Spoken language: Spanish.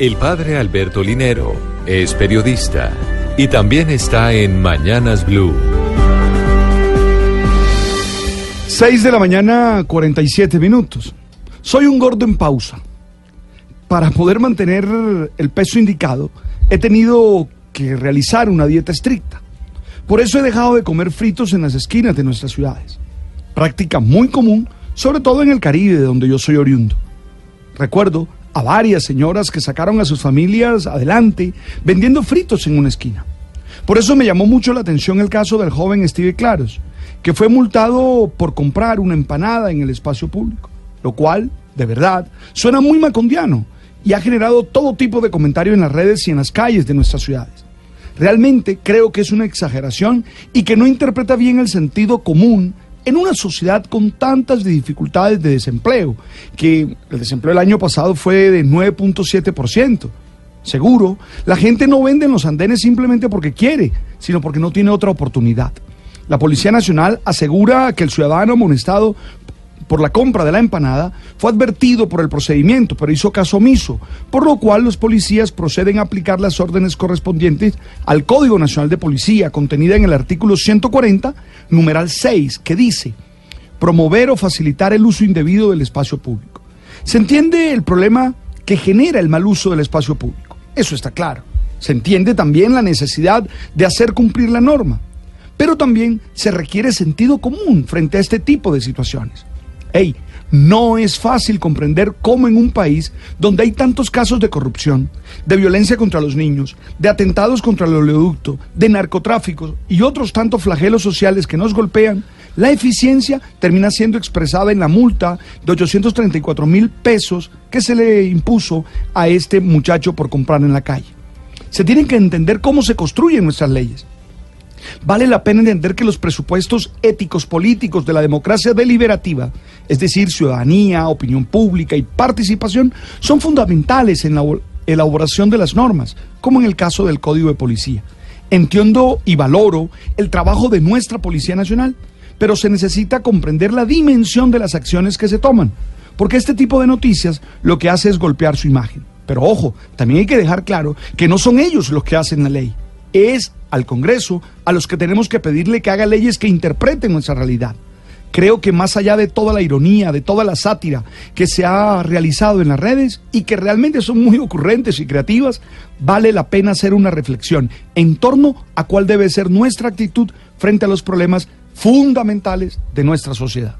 El padre Alberto Linero es periodista y también está en Mañanas Blue. 6 de la mañana, 47 minutos. Soy un gordo en pausa. Para poder mantener el peso indicado, he tenido que realizar una dieta estricta. Por eso he dejado de comer fritos en las esquinas de nuestras ciudades. Práctica muy común, sobre todo en el Caribe, de donde yo soy oriundo. Recuerdo a varias señoras que sacaron a sus familias adelante vendiendo fritos en una esquina. Por eso me llamó mucho la atención el caso del joven Steve Claros, que fue multado por comprar una empanada en el espacio público, lo cual, de verdad, suena muy macondiano y ha generado todo tipo de comentarios en las redes y en las calles de nuestras ciudades. Realmente creo que es una exageración y que no interpreta bien el sentido común en una sociedad con tantas dificultades de desempleo, que el desempleo el año pasado fue de 9.7%. Seguro, la gente no vende en los andenes simplemente porque quiere, sino porque no tiene otra oportunidad. La Policía Nacional asegura que el ciudadano amonestado por la compra de la empanada fue advertido por el procedimiento, pero hizo caso omiso, por lo cual los policías proceden a aplicar las órdenes correspondientes al Código Nacional de Policía, contenida en el artículo 140, numeral 6, que dice promover o facilitar el uso indebido del espacio público. Se entiende el problema que genera el mal uso del espacio público, eso está claro. Se entiende también la necesidad de hacer cumplir la norma, pero también se requiere sentido común frente a este tipo de situaciones. Hey, no es fácil comprender cómo en un país donde hay tantos casos de corrupción, de violencia contra los niños, de atentados contra el oleoducto, de narcotráficos y otros tantos flagelos sociales que nos golpean, la eficiencia termina siendo expresada en la multa de 834 mil pesos que se le impuso a este muchacho por comprar en la calle. Se tienen que entender cómo se construyen nuestras leyes. Vale la pena entender que los presupuestos éticos políticos de la democracia deliberativa, es decir, ciudadanía, opinión pública y participación, son fundamentales en la elaboración de las normas, como en el caso del Código de Policía. Entiendo y valoro el trabajo de nuestra Policía Nacional, pero se necesita comprender la dimensión de las acciones que se toman, porque este tipo de noticias lo que hace es golpear su imagen. Pero ojo, también hay que dejar claro que no son ellos los que hacen la ley es al Congreso a los que tenemos que pedirle que haga leyes que interpreten nuestra realidad. Creo que más allá de toda la ironía, de toda la sátira que se ha realizado en las redes y que realmente son muy ocurrentes y creativas, vale la pena hacer una reflexión en torno a cuál debe ser nuestra actitud frente a los problemas fundamentales de nuestra sociedad.